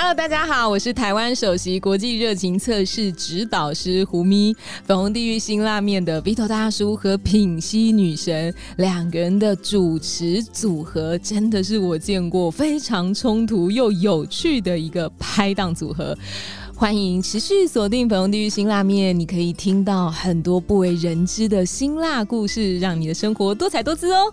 Hello，大家好，我是台湾首席国际热情测试指导师胡咪。粉红地狱辛辣面的 Vito 大叔和品溪女神两个人的主持组合，真的是我见过非常冲突又有趣的一个拍档组合。欢迎持续锁定粉红地狱辛辣面，你可以听到很多不为人知的辛辣故事，让你的生活多彩多姿哦。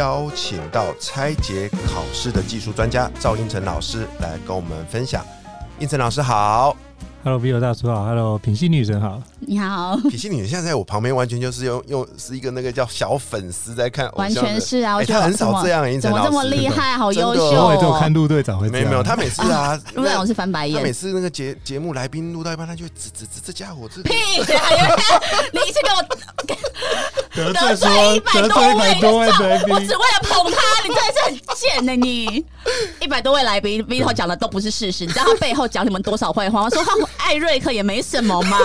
邀请到拆解考试的技术专家赵应成老师来跟我们分享。应成老师好，Hello v i o 大叔好，Hello 品系女神好，你好，脾气女神现在在我旁边，完全就是用用是一个那个叫小粉丝在看完，全是啊，我哎觉得他很少这样，英成老师怎么这么厉害，好优秀真的我只有哦看。陆队长会这样，没有没有，他每次啊，陆队长是翻白眼。他每，次那个节节目来宾录到一半，他就会指指指这家伙，这屁！你一直给我 得得罪说罪一百得多位罪一百多位来宾。我只为了捧他，你真的是很贱呢、你。一百多位来宾，Vito 讲的都不是事实，你知道他背后讲你们多少坏话？我说他艾瑞克也没什么嘛，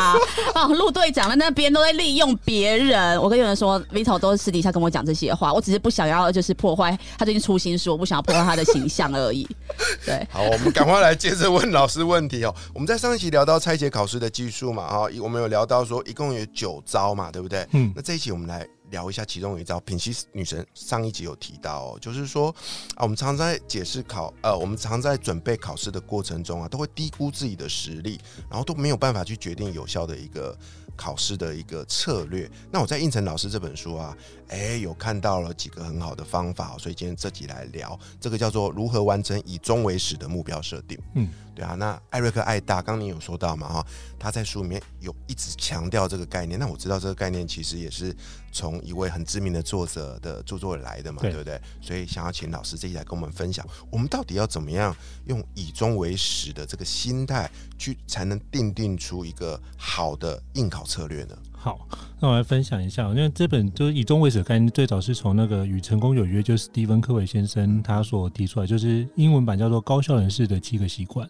啊，陆队长在那边都在利用别人。我跟有人说，Vito 都私底下跟我讲这些话，我只是不想要就是破坏他最近出新书，我不想要破坏他的形象而已。对，好，我们赶快来接着问老师问题哦。我们在上一期聊到拆解考试的技术嘛，哈，我们有聊到说一共有九招嘛，对不对？嗯那这一期我们来聊一下其中一招，品析女神上一集有提到，就是说啊，我们常在解释考，呃，我们常在准备考试的过程中啊，都会低估自己的实力，然后都没有办法去决定有效的一个考试的一个策略。那我在应成老师这本书啊，哎，有看到了几个很好的方法，所以今天这集来聊这个叫做如何完成以终为始的目标设定。嗯，对啊，那艾瑞克艾大，刚刚你有说到嘛哈，他在书里面有一直强调这个概念。那我知道这个概念其实也是从一位很知名的作者的著作来的嘛，对对不对？所以想要请老师这一来跟我们分享，我们到底要怎么样用以终为始的这个心态去，才能定定出一个好的应考策略呢？好，那我来分享一下，因为这本就是以终为始的概念，最早是从那个《与成功有约》，就是史蒂芬科维先生他所提出来，就是英文版叫做《高效人士的七个习惯》。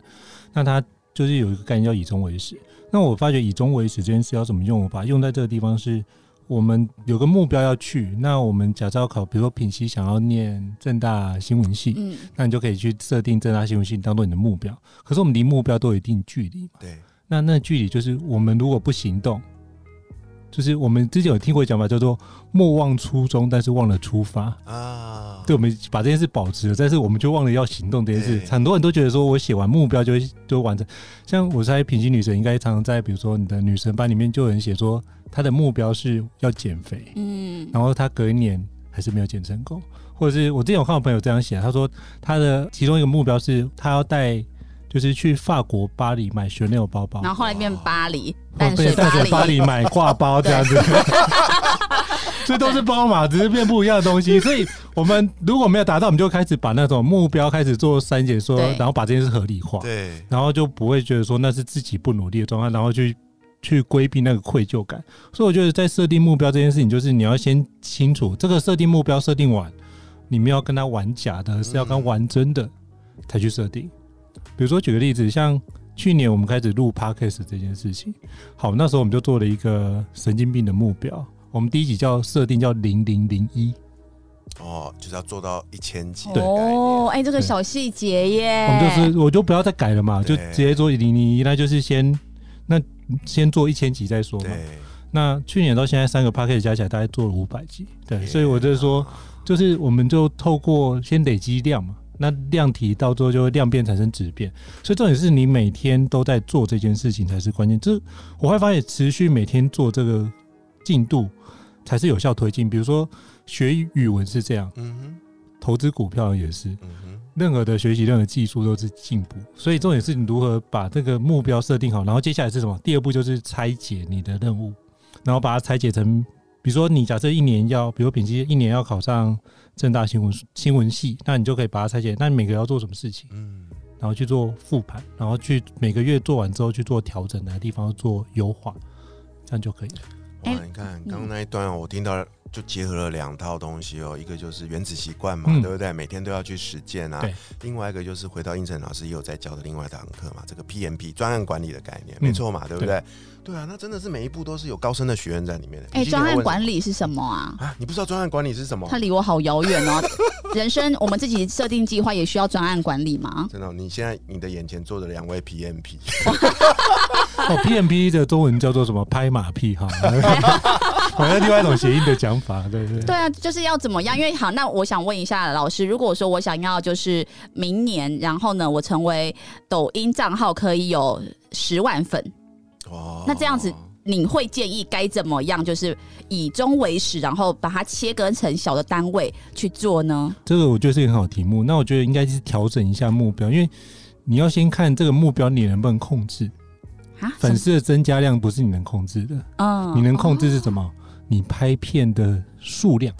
那他就是有一个概念叫以终为始。那我发觉以终为始这件事要怎么用，我把它用在这个地方是。我们有个目标要去，那我们假设要考，比如说品析想要念正大新闻系，嗯，那你就可以去设定正大新闻系当做你的目标。可是我们离目标都有一定距离嘛，对，那那距离就是我们如果不行动，就是我们之前有听过讲法叫做莫忘初衷，但是忘了出发。啊，对，我们把这件事保持了，但是我们就忘了要行动这件事。很多人都觉得说我写完目标就会就完成，像我猜平行女神应该常常在比如说你的女神班里面就有人写说她的目标是要减肥，嗯，然后她隔一年还是没有减成功，或者是我之前有看到朋友这样写，他说他的其中一个目标是他要带就是去法国巴黎买 Chanel 包包，然后后来变巴黎，哦淡水对淡水巴巴黎买挂包 这样子，这都是包嘛，只是变不一样的东西。所以我们如果没有达到，我们就开始把那种目标开始做删减，说然后把这件事合理化，对，然后就不会觉得说那是自己不努力的状态，然后去去规避那个愧疚感。所以我觉得在设定目标这件事情，就是你要先清楚这个设定目标设定完，你们要跟他玩假的，是要跟他玩真的才去设定。比如说举个例子，像去年我们开始录 podcast 这件事情，好，那时候我们就做了一个神经病的目标。我们第一集叫设定叫零零零一，哦，就是要做到一千级的概哦，念。哎，这个小细节耶，我们就是我就不要再改了嘛，就直接做零零一，那就是先那先做一千集再说嘛。那去年到现在三个 p a c k a g e 加起来大概做了五百集，对，所以我就是说，啊就是我们就透过先累积量嘛，那量体到最后就会量变产生质变，所以重点是你每天都在做这件事情才是关键。就是我会发现持续每天做这个进度才是有效推进。比如说学语文是这样，嗯哼，投资股票也是，嗯哼，任何的学习、任何技术都是进步，所以重点是你如何把这个目标设定好，然后接下来是什么？第二步就是拆解你的任务，然后把它拆解成比如说你假设一年要，比如丙级一年要考上正大新闻新闻系，那你就可以把它拆解，那你每个要做什么事情，嗯，然后去做复盘，然后去每个月做完之后去做调整，哪个地方要做优化，这样就可以了。哇哎，你看刚刚那一段，我听到就结合了两套东西哦，一个就是原子习惯嘛，嗯对不对？每天都要去实践啊对。另外一个就是回到应成老师也有在教的另外一堂课嘛，这个 PMP 专案管理的概念，嗯没错嘛，对不对？对啊，那真的是每一步都是有高深的学问在里面的。哎，专案管理是什么啊？啊，你不知道专案管理是什么它？离我好遥远哦。人生我们自己设定计划也需要专案管理吗？真的哦，你现在你的眼前坐着两位 PMP，哦，PMP 的中文叫做什么？拍马屁哈，好像另外一种谐音的讲法，对不对？对啊，就是要怎么样？因为好，那我想问一下老师，如果说我想要就是明年，然后呢，我成为抖音账号可以有十万粉，哦那这样子你会建议该怎么样？就是以终为始，然后把它切割成小的单位去做呢？这个我觉得是一个很好题目。那我觉得应该是调整一下目标，因为你要先看这个目标你能不能控制。啊，粉丝的增加量不是你能控制的，嗯你能控制是什么？你拍片的数量。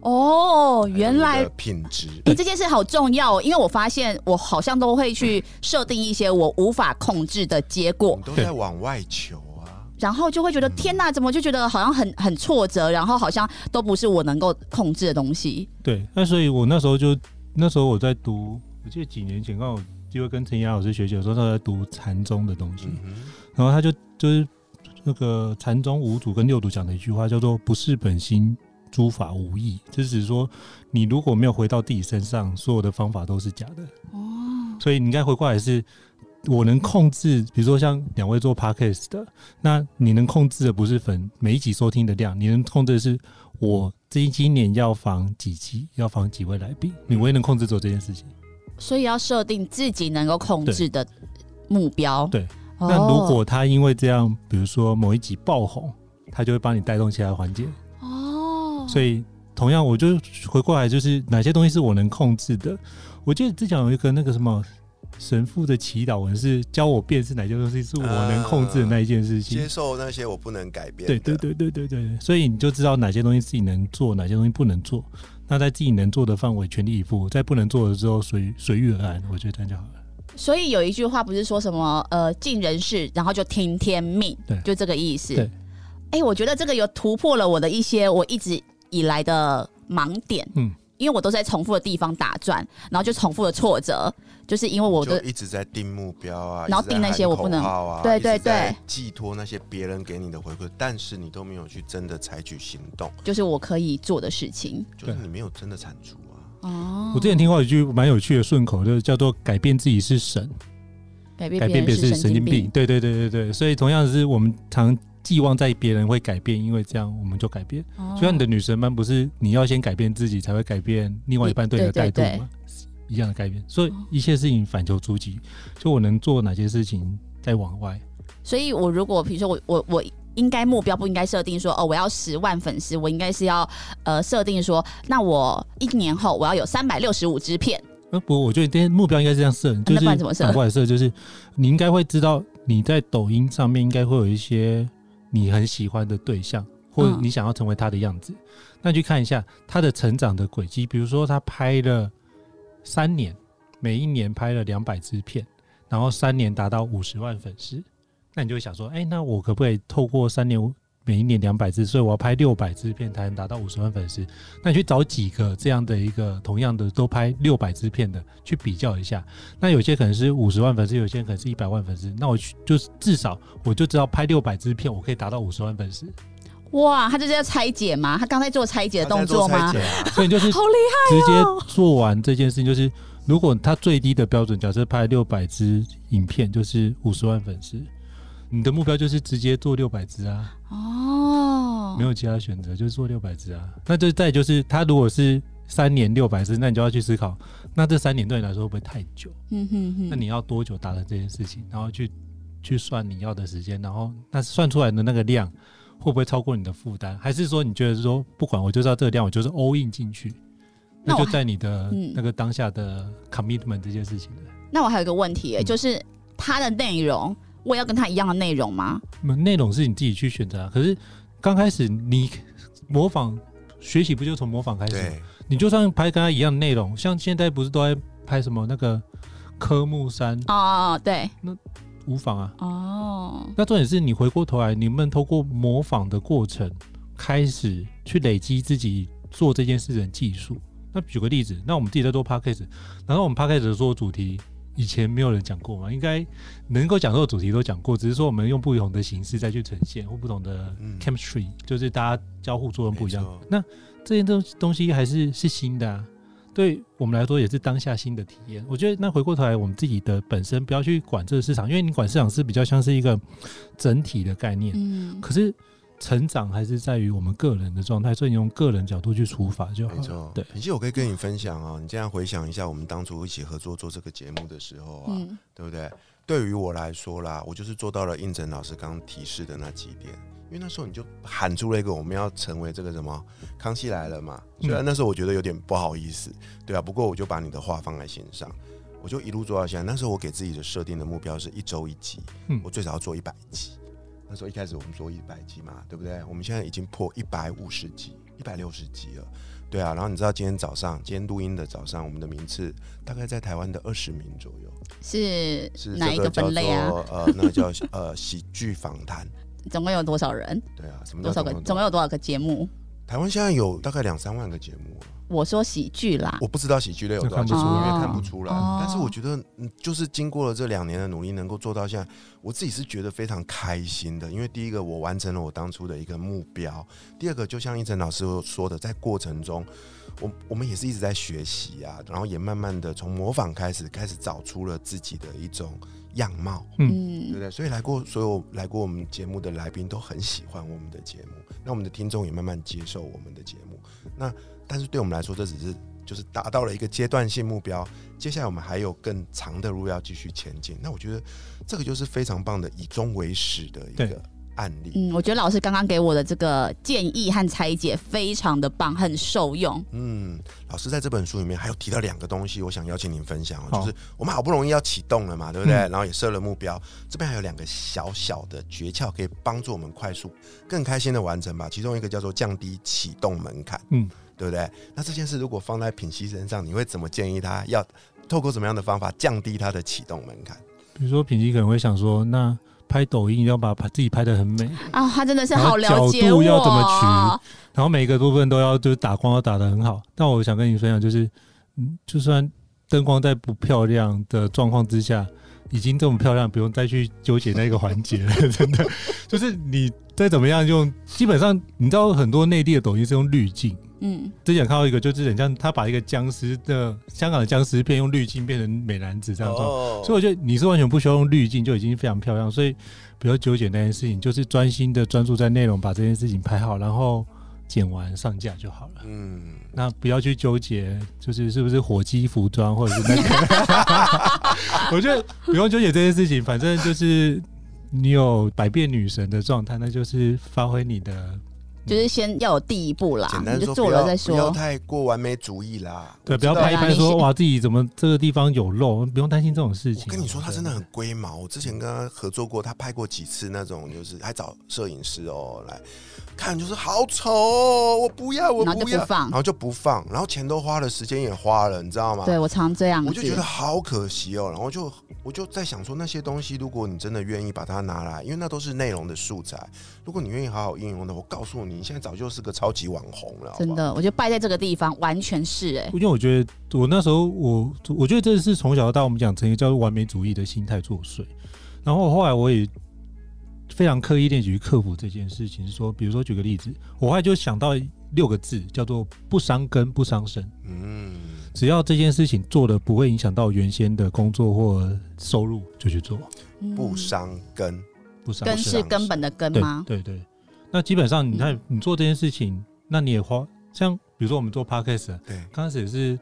哦，原来品质，你、这件事好重要、哦，因为我发现我好像都会去设定一些我无法控制的结果你，都在往外求啊。然后就会觉得天哪，怎么就觉得好像很很挫折，然后好像都不是我能够控制的东西。对，那所以我那时候就那时候我在读，我记得几年前刚好有机会跟陈怡老师学习有时候，他在读禅宗的东西，嗯然后他就就是那个禅宗五祖跟六祖讲的一句话叫做“不是本心，诸法无益”，就是指说你如果没有回到自己身上，所有的方法都是假的。哦，所以你应该回过来是，我能控制，比如说像两位做 podcast 的，那你能控制的不是粉每一集收听的量，你能控制的是我这一今年要访几集，要访几位来宾，你唯一能控制做这件事情。所以要设定自己能够控制的目标。对哦，那如果他因为这样，比如说某一集爆红，他就会帮你带动其他环节。哦，所以同样，我就回过来，就是哪些东西是我能控制的。我记得之前有一个那个什么神父的祈祷文，是教我辨识哪些东西是我能控制的那一件事情。接受那些我不能改变。对对对对对对，所以你就知道哪些东西自己能做，哪些东西不能做。那在自己能做的范围全力以赴，在不能做的时候随随遇而安，我觉得这样就好了。所以有一句话不是说什么呃尽人事，然后就听天命，对就这个意思。对，哎、我觉得这个有突破了我的一些我一直以来的盲点。嗯，因为我都在重复的地方打转，然后就重复的挫折，就是因为我的就一直在定目标啊，然后定那些我不能啊，对对对寄托那些别人给你的回馈，但是你都没有去真的采取行动，就是我可以做的事情。就是你没有真的产出啊。哦，我之前听过一句蛮有趣的顺口，就是叫做“改变自己是神，改变改变别别人是神经病”。对对对对对，所以同样是我们常寄望在别人会改变，因为这样我们就改变。哦就像你的女神般，不是你要先改变自己，才会改变另外一半对你的态度吗？一样的改变，所以一切事情反求诸己，就我能做哪些事情，再往外。所以我如果比如说我我我应该目标不应该设定说哦我要十万粉丝，我应该是要呃设定说那我一年后我要有三百六十五支片。呃，不我觉得今天目标应该是这样设，就那是不然怎么设反过来设，就是你应该会知道你在抖音上面应该会有一些你很喜欢的对象，或你想要成为他的样子，那去看一下他的成长的轨迹。比如说他拍了三年，每一年拍了两百支片，然后三年达到五十万粉丝，那你就会想说，哎、那我可不可以透过三年每一年两百支，所以我要拍六百支片才能达到五十万粉丝？那你去找几个这样的一个同样的都拍六百支片的去比较一下，那有些可能是五十万粉丝，有些可能是一百万粉丝，那我去就是至少我就知道拍六百支片，我可以达到五十万粉丝，哇，他就是要拆解吗？他刚才做拆解的动作吗 所以就是 好厉害直接做完这件事情，就是如果他最低的标准，假设拍六百支影片就是五十万粉丝，你的目标就是直接做六百只啊，哦！没有其他选择，就是做六百只啊。那就再就是他如果是三年六百只，那你就要去思考，那这三年对你来说会不会太久？嗯哼哼，那你要多久达成这件事情？然后去去算你要的时间，然后那算出来的那个量会不会超过你的负担？还是说你觉得说不管我就知道这个量，我就是 all in 进去？那就在你的嗯那个当下的 commitment 这件事情的。那我还有一个问题、就是它的内容，我也要跟他一样的内容吗？那内容是你自己去选择啊。可是刚开始你模仿学习不就从模仿开始你就算拍跟他一样的内容，像现在不是都在拍什么那个科目三哦，对，那无妨啊。哦，那重点是你回过头来，你们透过模仿的过程，开始去累积自己做这件事的技术。那举个例子，那我们自己在做 podcast，然后我们 podcast 的所有主题以前没有人讲过嘛？应该能够讲到的主题都讲过，只是说我们用不同的形式再去呈现，或不同的嗯 chemistry，、就是大家交互作用不一样。那这些东东西还是是新的啊，对我们来说也是当下新的体验。我觉得那回过头来，我们自己的本身不要去管这个市场，因为你管市场是比较像是一个整体的概念，嗯，可是成长还是在于我们个人的状态，所以你用个人角度去出发就好。没错。对，其实，我可以跟你分享啊，你这样回想一下，我们当初一起合作做这个节目的时候啊，嗯，对不对？对于我来说啦，我就是做到了应征老师刚刚提示的那几点。因为那时候你就喊出了一个我们要成为这个什么康熙来了嘛，虽然那时候我觉得有点不好意思，对啊，不过我就把你的话放在心上，我就一路做到现在。那时候我给自己的设定的目标是一周一集，嗯我最少要做一百集。那时候一开始我们做一百集嘛，对不对？我们现在已经破一百五十集、一百六十集了，对啊。然后你知道今天早上，今天录音的早上，我们的名次大概在台湾的二十名左右，是是哪一个分类啊？呃，那个叫呃喜剧访谈，总共有多少人？对啊，什么多少个？总共有多少个节目？台湾现在有大概两三万个节目啊，我说喜剧啦，我不知道喜剧类有多少节目，这看不因为看不出来。哦但是我觉得，嗯，就是经过了这两年的努力，能够做到现在，我自己是觉得非常开心的。因为第一个，我完成了我当初的一个目标；第二个，就像一晨老师说的，在过程中，我 我们也是一直在学习啊，然后也慢慢的从模仿开始，开始找出了自己的一种样貌。嗯对不嗯，对？所以来过所有来过我们节目的来宾都很喜欢我们的节目，那我们的听众也慢慢接受我们的节目。那但是对我们来说，这只是就是达到了一个阶段性目标，接下来我们还有更长的路要继续前进。那我觉得这个就是非常棒的以终为始的一个案例。嗯，我觉得老师刚刚给我的这个建议和拆解非常的棒，很受用。嗯，老师在这本书里面还有提到两个东西，我想邀请您分享哦，就是我们好不容易要启动了嘛，对不对？嗯然后也设了目标，这边还有两个小小的诀窍，可以帮助我们快速、更开心的完成吧。其中一个叫做降低启动门槛，嗯，对不对？那这件事如果放在品熙身上，你会怎么建议他要透过怎么样的方法降低他的启动门槛？比如说品基可能会想说，那拍抖音要把把自己拍的很美，啊，他真的是好了解我。角度要怎么取然后每个部分都要就是打光要打得很好。但我想跟你分享，就是嗯，就算灯光在不漂亮的状况之下，已经这么漂亮，不用再去纠结那个环节了。真的，就是你再怎么样用，基本上你知道很多内地的抖音是用滤镜。嗯，之前看到一个，就是很像他把一个僵尸的香港的僵尸片用滤镜变成美男子这样做，哦。所以我觉得你是完全不需要用滤镜就已经非常漂亮，所以不要纠结那件事情，就是专心的专注在内容，把这件事情拍好，然后剪完上架就好了。嗯，那不要去纠结，就是是不是火鸡服装或者是那个，我觉得不用纠结这件事情，反正就是你有百变女神的状态，那就是发挥你的就是先要有第一步啦简，单你就说，做了再说不要。太过完美主义啦。对，不要拍一拍说哇自己怎么这个地方有漏，不用担心这种事情。我跟你说，他真的很龟毛。我之前跟他合作过，他拍过几次那种，就是还找摄影师哦来看，就是好丑哦，我不要，我不要，不放然后就不放，然后钱都花了，时间也花了，你知道吗？对我常这样，我就觉得好可惜哦，然后就我就在想说，那些东西，如果你真的愿意把它拿来，因为那都是内容的素材，如果你愿意好好应用的，我告诉你，你现在早就是个超级网红了，好好？真。的，我觉得败在这个地方完全是哎、因为我觉得我那时候我我觉得这是从小到大我们讲成一个叫做完美主义的心态作祟，然后后来我也非常刻意练习去克服这件事情，是说比如说举个例子，我后来就想到六个字叫做不伤根不伤身，嗯，只要这件事情做的不会影响到原先的工作或收入，就去做，嗯。不伤根，不伤根。是根本的根吗？对对，那基本上你看你做这件事情，那你也花像比如说我们做 podcast，啊对，刚开始也是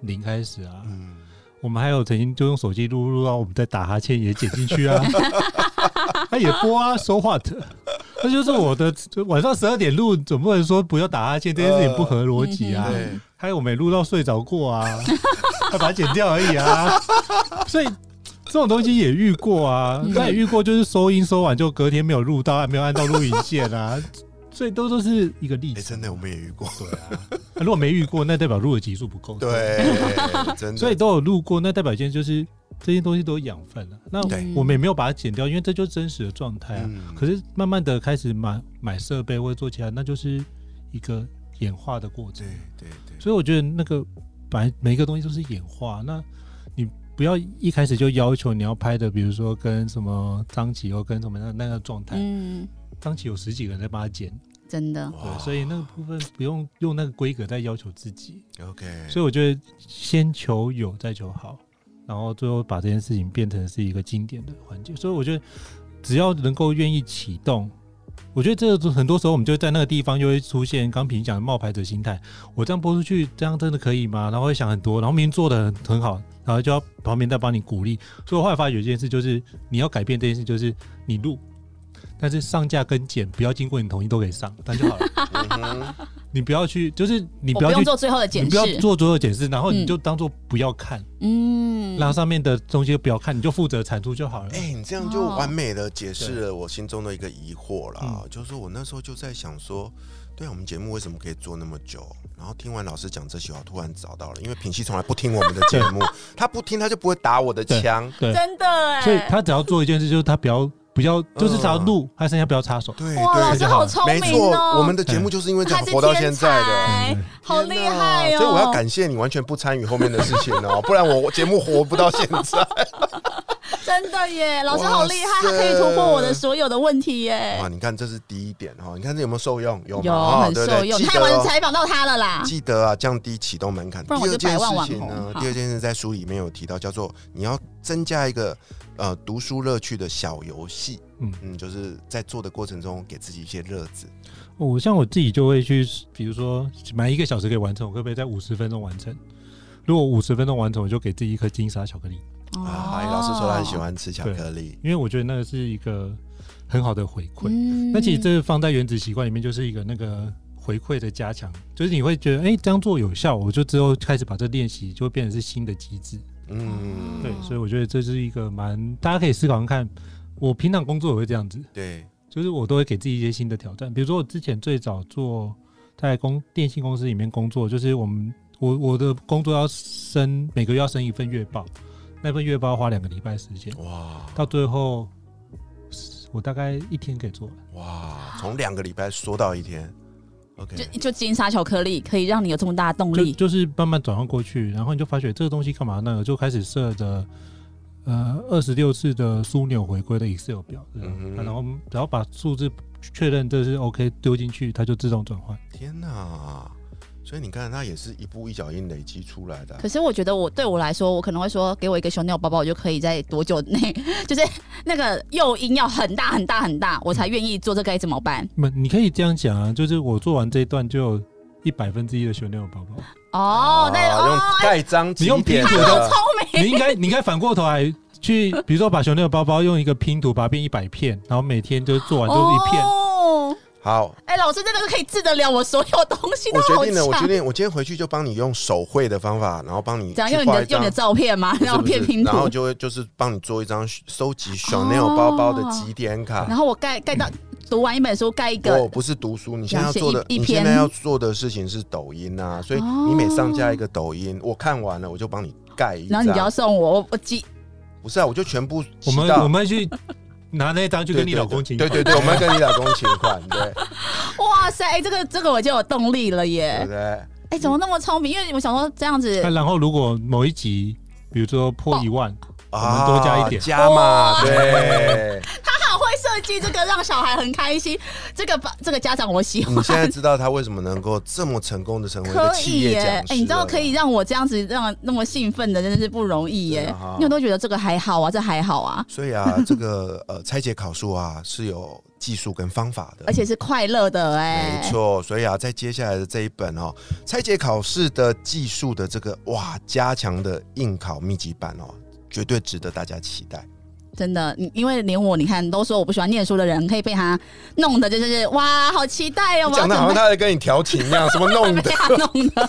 零开始啊，嗯，我们还有曾经就用手机录录到我们在打哈欠也剪进去啊，他也播啊，so what？那就是我的就晚上十二点录，总不能说不要打哈欠，这件事情不合逻辑啊。还有我没录到睡着过啊，还把它剪掉而已啊。所以这种东西也遇过啊，嗯那也遇过，就是收音收完就隔天没有录到，没有按到录音键啊。所以都都是一个例哎、子。真的我们也遇过，对啊，那如果没遇过，那代表录的集数不够。对，真的，所以都有录过，那代表一件就是这些东西都有养分了。那我们也没有把它剪掉，因为这就是真实的状态啊。嗯可是慢慢的开始买买设备或者做起来，那就是一个演化的过程对。对对，所以我觉得那个本来每一个东西都是演化，那你不要一开始就要求你要拍的，比如说跟什么张琪又跟什么那那个状态，嗯，张琪有十几个人在帮他剪，真的，对，所以那个部分不用用那个规格在要求自己。OK，所以我觉得先求有，再求好，然后最后把这件事情变成是一个经典的环节。所以我觉得只要能够愿意启动，我觉得这很多时候我们就在那个地方就会出现刚平讲的冒牌者心态。我这样播出去，这样真的可以吗？然后会想很多，然后明明做的很很好，然后就要旁边再帮你鼓励。所以我后来发觉一件事，就是你要改变这件事，就是你录。但是上架跟剪不要经过你同意都可以上，那就好了。你不要去，就是你不要去做最后的你检视，不要做所有检视，然后你嗯就当做不要看，嗯，然后上面的东西不要看，你就负责产出就好了。哎、你这样就哦完美的解释了我心中的一个疑惑啦。嗯就是我那时候就在想说，对啊，我们节目为什么可以做那么久？然后听完老师讲这些，我突然找到了，因为品熙从来不听我们的节目，他不听他就不会打我的枪。对，真的哎，所以他只要做一件事，就是他不要不要，就是只要嗯录，他剩下不要插手。对哇，老对师好聪明没错，哦，我们的节目就是因为这样活到现在的。好厉害哦！所以我要感谢你完全不参与后面的事情哦，不然我节目活不到现在。真的耶，老师好厉害，他可以突破我的所有的问题耶哇，，你看这是第一点哈，你看这有没有受用？有有很受用。记得哦太晚采访到他了啦，记得啊，降低启动门槛。第二件事情呢第二件事在书里面有提到，叫做你要增加一个呃读书乐趣的小游戏。嗯嗯，就是在做的过程中给自己一些乐子。我像我自己就会去，比如说买一个小时可以完成，我可不可以在五十分钟完成？如果五十分钟完成，我就给自己一颗金沙巧克力，啊，老师说他很喜欢吃巧克力。因为我觉得那个是一个很好的回馈。嗯那其实这个放在原子习惯里面，就是一个那个回馈的加强，就是你会觉得，哎、这样做有效，我就之后开始把这练习，就会变成是新的机制。嗯，对，所以我觉得这是一个蛮，大家可以思考看看。我平常工作也会这样子，对，就是我都会给自己一些新的挑战。比如说我之前最早做在公电信公司里面工作，就是我们我我的工作要升每个月要升一份月报，那份月报花两个礼拜时间，哇到最后我大概一天可以做完。哇，从两个礼拜缩到一天。OK，就就金沙巧克力可以让你有这么大的动力，就就是慢慢转换过去，然后你就发觉这个东西干嘛呢？就开始设的呃二十六次的枢纽回归的 Excel 表，嗯哼然后然后把数字确认这是 OK 丢进去，它就自动转换。天哪！所以你看，它也是一步一脚印累积出来的啊。可是我觉得我对我来说，我可能会说，给我一个熊尿包包，我就可以在多久内，就是那个诱因要很大很大很大，我才愿意做这该怎么办？那你可以这样讲啊，就是我做完这一段就有一百分之一的熊牛宝宝，哦，那哦，盖章你用点拼图的的聪明，你应该你应该反过头来去，比如说把熊尿包包用一个拼图把它变一百片，然后每天就做完就是一片。哦，好，哎、老师真的是可以治得了我所有东西，我决定了，我决定，我今天回去就帮你用手绘的方法，然后帮你怎样用你的用你的照片吗？然后片拼图然，后就会就是帮你做一张收集 Chanel 包包的几点卡。然后我盖盖到 读完一本书盖一个我个，不是读书，你现在要做的，一一篇你现在要做的事情是抖音啊，所以哦你每上架一个抖音，我看完了我就帮你盖一张。然后你就要送我，我我寄不是啊，我就全部我们我们去拿那张去跟你老公请款，对对对，我们要跟你老公请款，对 哇塞，哎、这个这个我就有动力了对不耶！对？哎、怎么那么聪明？因为我想说这样子那，然后如果某一集，比如说破一万，我们啊多加一点加嘛，对。设计这个，让小孩很开心。这个吧，这个家长我喜欢你。现在知道他为什么能够这么成功的成为一个企业讲师哎、你知道可以让我这样子让那么兴奋的，真的是不容易耶对啊。因为我都觉得这个还好啊，这还好啊，所以啊，这个呃拆解考数啊是有技术跟方法的，而且是快乐的哎。没错。所以啊，在接下来的这一本哦，拆解考试的技术的这个哇加强的应考密集版哦，绝对值得大家期待。真的，你因为连我你看都说我不喜欢念书的人，可以被他弄的，就是哇，好期待哦！讲的好像他在跟你调情一样，什么弄的被他 弄的。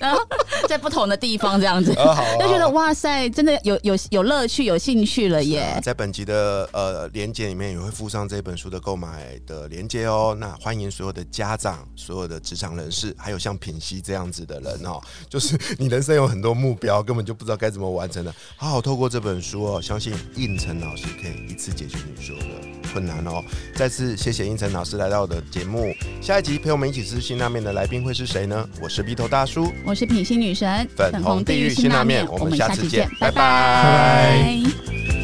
然后在不同的地方这样子，就觉得哇塞，真的有有有乐趣、有兴趣了耶。在本集的呃连接里面也会附上这本书的购买的连接哦。那欢迎所有的家长、所有的职场人士，还有像品熙这样子的人哦，就是你人生有很多目标，根本就不知道该怎么完成的，好好透过这本书哦，相信应成老师可以一次解决你所有的困难哦。再次谢谢应成老师来到我的节目，下一集陪我们一起吃辛拉面的来宾会是谁呢？我是鼻头大叔。我是品心女神，粉红地狱辛拉面我们下次见拜拜拜拜